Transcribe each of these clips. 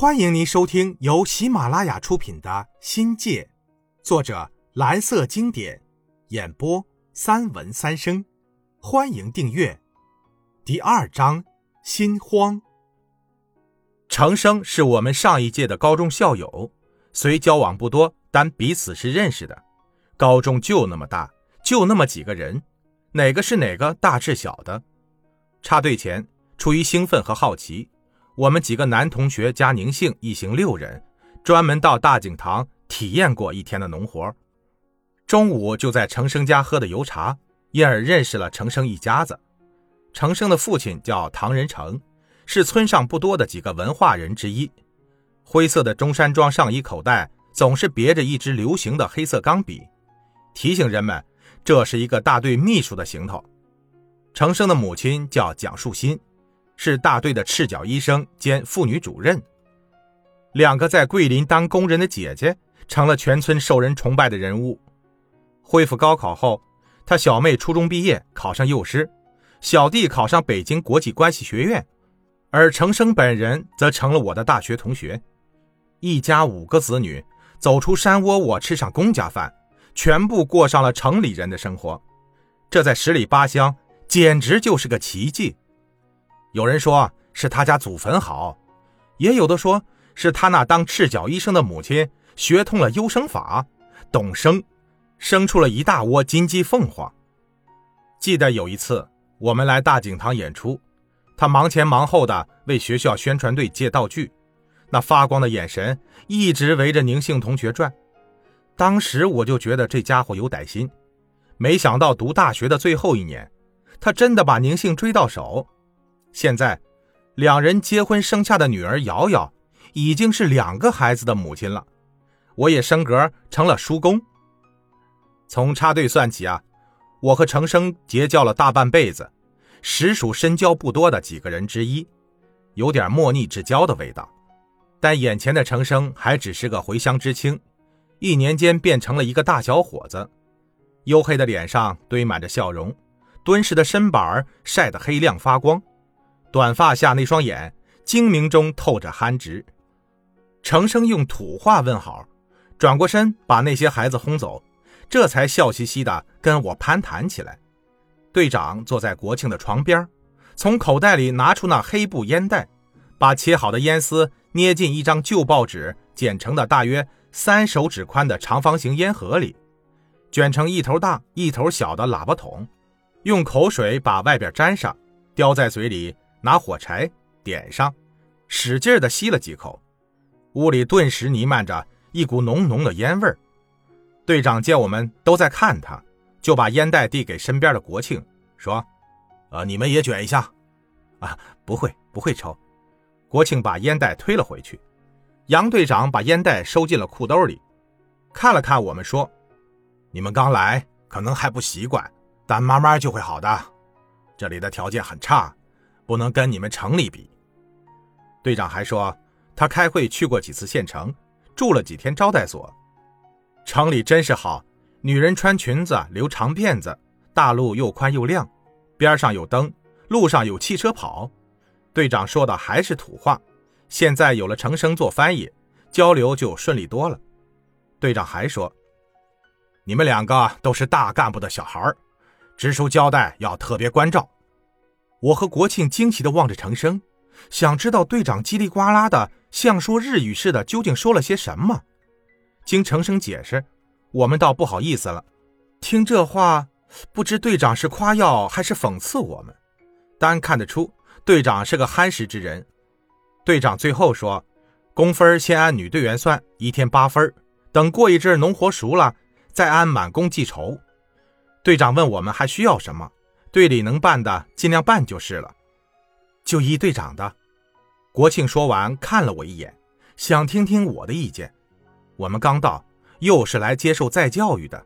欢迎您收听由喜马拉雅出品的《新界》，作者蓝色经典，演播三文三生。欢迎订阅。第二章：心慌。程生是我们上一届的高中校友，虽交往不多，但彼此是认识的。高中就那么大，就那么几个人，哪个是哪个大是小的？插队前，出于兴奋和好奇。我们几个男同学加宁姓一行六人，专门到大井塘体验过一天的农活。中午就在程生家喝的油茶，因而认识了程生一家子。程生的父亲叫唐仁成，是村上不多的几个文化人之一。灰色的中山装上衣口袋总是别着一支流行的黑色钢笔，提醒人们这是一个大队秘书的行头。程生的母亲叫蒋树新。是大队的赤脚医生兼妇女主任，两个在桂林当工人的姐姐成了全村受人崇拜的人物。恢复高考后，他小妹初中毕业考上幼师，小弟考上北京国际关系学院，而程生本人则成了我的大学同学。一家五个子女走出山窝窝，吃上公家饭，全部过上了城里人的生活，这在十里八乡简直就是个奇迹。有人说是他家祖坟好，也有的说是他那当赤脚医生的母亲学通了优生法，懂生，生出了一大窝金鸡凤凰。记得有一次我们来大井塘演出，他忙前忙后的为学校宣传队借道具，那发光的眼神一直围着宁姓同学转。当时我就觉得这家伙有歹心，没想到读大学的最后一年，他真的把宁姓追到手。现在，两人结婚生下的女儿瑶瑶，已经是两个孩子的母亲了。我也升格成了叔公。从插队算起啊，我和程生结交了大半辈子，实属深交不多的几个人之一，有点莫逆之交的味道。但眼前的程生还只是个回乡知青，一年间变成了一个大小伙子，黝黑的脸上堆满着笑容，敦实的身板晒得黑亮发光。短发下那双眼，精明中透着憨直。程生用土话问好，转过身把那些孩子轰走，这才笑嘻嘻的跟我攀谈起来。队长坐在国庆的床边，从口袋里拿出那黑布烟袋，把切好的烟丝捏进一张旧报纸剪成的大约三手指宽的长方形烟盒里，卷成一头大一头小的喇叭筒，用口水把外边粘上，叼在嘴里。拿火柴点上，使劲的吸了几口，屋里顿时弥漫着一股浓浓的烟味儿。队长见我们都在看他，就把烟袋递给身边的国庆，说：“呃，你们也卷一下。”啊，不会，不会抽。国庆把烟袋推了回去。杨队长把烟袋收进了裤兜里，看了看我们，说：“你们刚来，可能还不习惯，但慢慢就会好的。这里的条件很差。”不能跟你们城里比。队长还说，他开会去过几次县城，住了几天招待所。城里真是好，女人穿裙子留长辫子，大路又宽又亮，边上有灯，路上有汽车跑。队长说的还是土话，现在有了程生做翻译，交流就顺利多了。队长还说，你们两个都是大干部的小孩直属交代要特别关照。我和国庆惊奇地望着程生，想知道队长叽里呱啦的像说日语似的究竟说了些什么。经程生解释，我们倒不好意思了。听这话，不知队长是夸耀还是讽刺我们。单看得出，队长是个憨实之人。队长最后说：“工分先按女队员算，一天八分。等过一阵农活熟了，再按满工计酬。”队长问我们还需要什么。队里能办的尽量办就是了，就依队长的。国庆说完看了我一眼，想听听我的意见。我们刚到，又是来接受再教育的。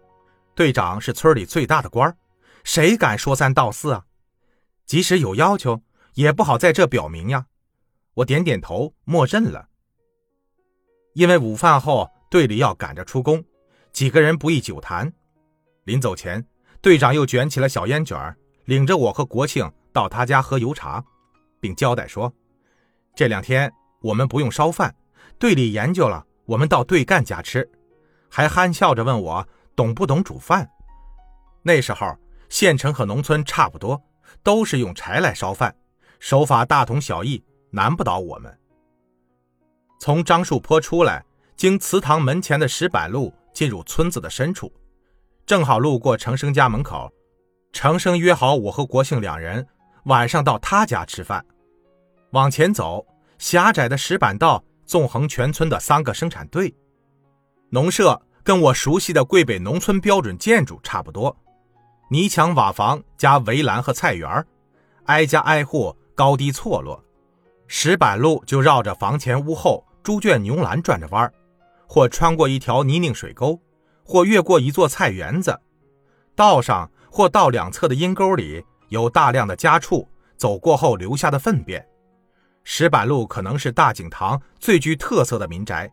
队长是村里最大的官儿谁敢说三道四啊？即使有要求，也不好在这表明呀。我点点头，默认了。因为午饭后队里要赶着出工，几个人不宜久谈。临走前，队长又卷起了小烟卷儿。领着我和国庆到他家喝油茶，并交代说：“这两天我们不用烧饭，队里研究了，我们到队干家吃，还憨笑着问我懂不懂煮饭。那时候县城和农村差不多，都是用柴来烧饭，手法大同小异，难不倒我们。从樟树坡出来，经祠堂门前的石板路进入村子的深处，正好路过程生家门口。程生约好我和国庆两人晚上到他家吃饭。往前走，狭窄的石板道纵横全村的三个生产队。农舍跟我熟悉的桂北农村标准建筑差不多，泥墙瓦房加围栏和菜园挨家挨户高低错落。石板路就绕着房前屋后。猪圈牛栏转着弯或穿过一条泥泞水沟，或越过一座菜园子。道上或道两侧的阴沟里有大量的家畜走过后留下的粪便。石板路可能是大井塘最具特色的民宅，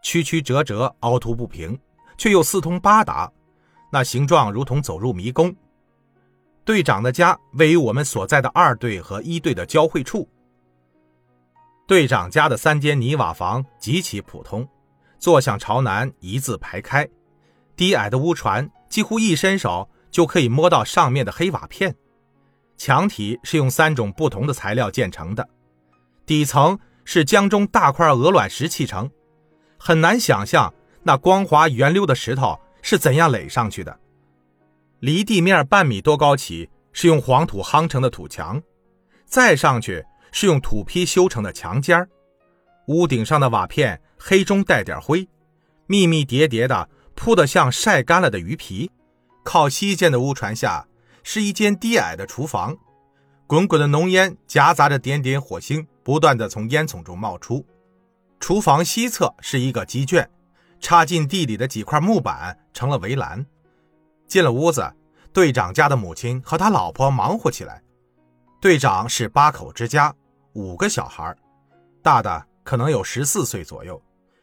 曲曲折折、凹凸不平，却又四通八达，那形状如同走入迷宫。队长的家位于我们所在的二队和一队的交汇处。队长家的三间泥瓦房极其普通，坐向朝南，一字排开。低矮的屋船几乎一伸手就可以摸到上面的黑瓦片。墙体是用三种不同的材料建成的，底层是江中大块鹅卵石砌成，很难想象那光滑圆溜的石头是怎样垒上去的。离地面半米多高起是用黄土夯成的土墙，再上去。是用土坯修成的墙尖屋顶上的瓦片黑中带点灰，密密叠叠的铺得像晒干了的鱼皮。靠西间的屋船下是一间低矮的厨房，滚滚的浓烟夹杂着点点火星，不断的从烟囱中冒出。厨房西侧是一个鸡圈，插进地里的几块木板成了围栏。进了屋子，队长家的母亲和他老婆忙活起来。队长是八口之家。五个小孩，大的可能有十四岁左右，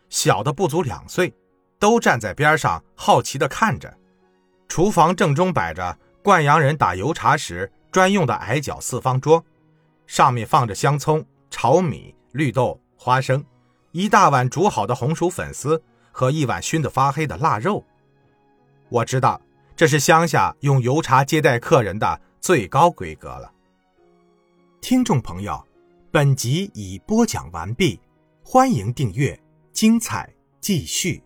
小的不足两岁，都站在边上好奇地看着。厨房正中摆着灌阳人打油茶时专用的矮脚四方桌，上面放着香葱、炒米、绿豆、花生，一大碗煮好的红薯粉丝和一碗熏得发黑的腊肉。我知道这是乡下用油茶接待客人的最高规格了。听众朋友。本集已播讲完毕，欢迎订阅，精彩继续。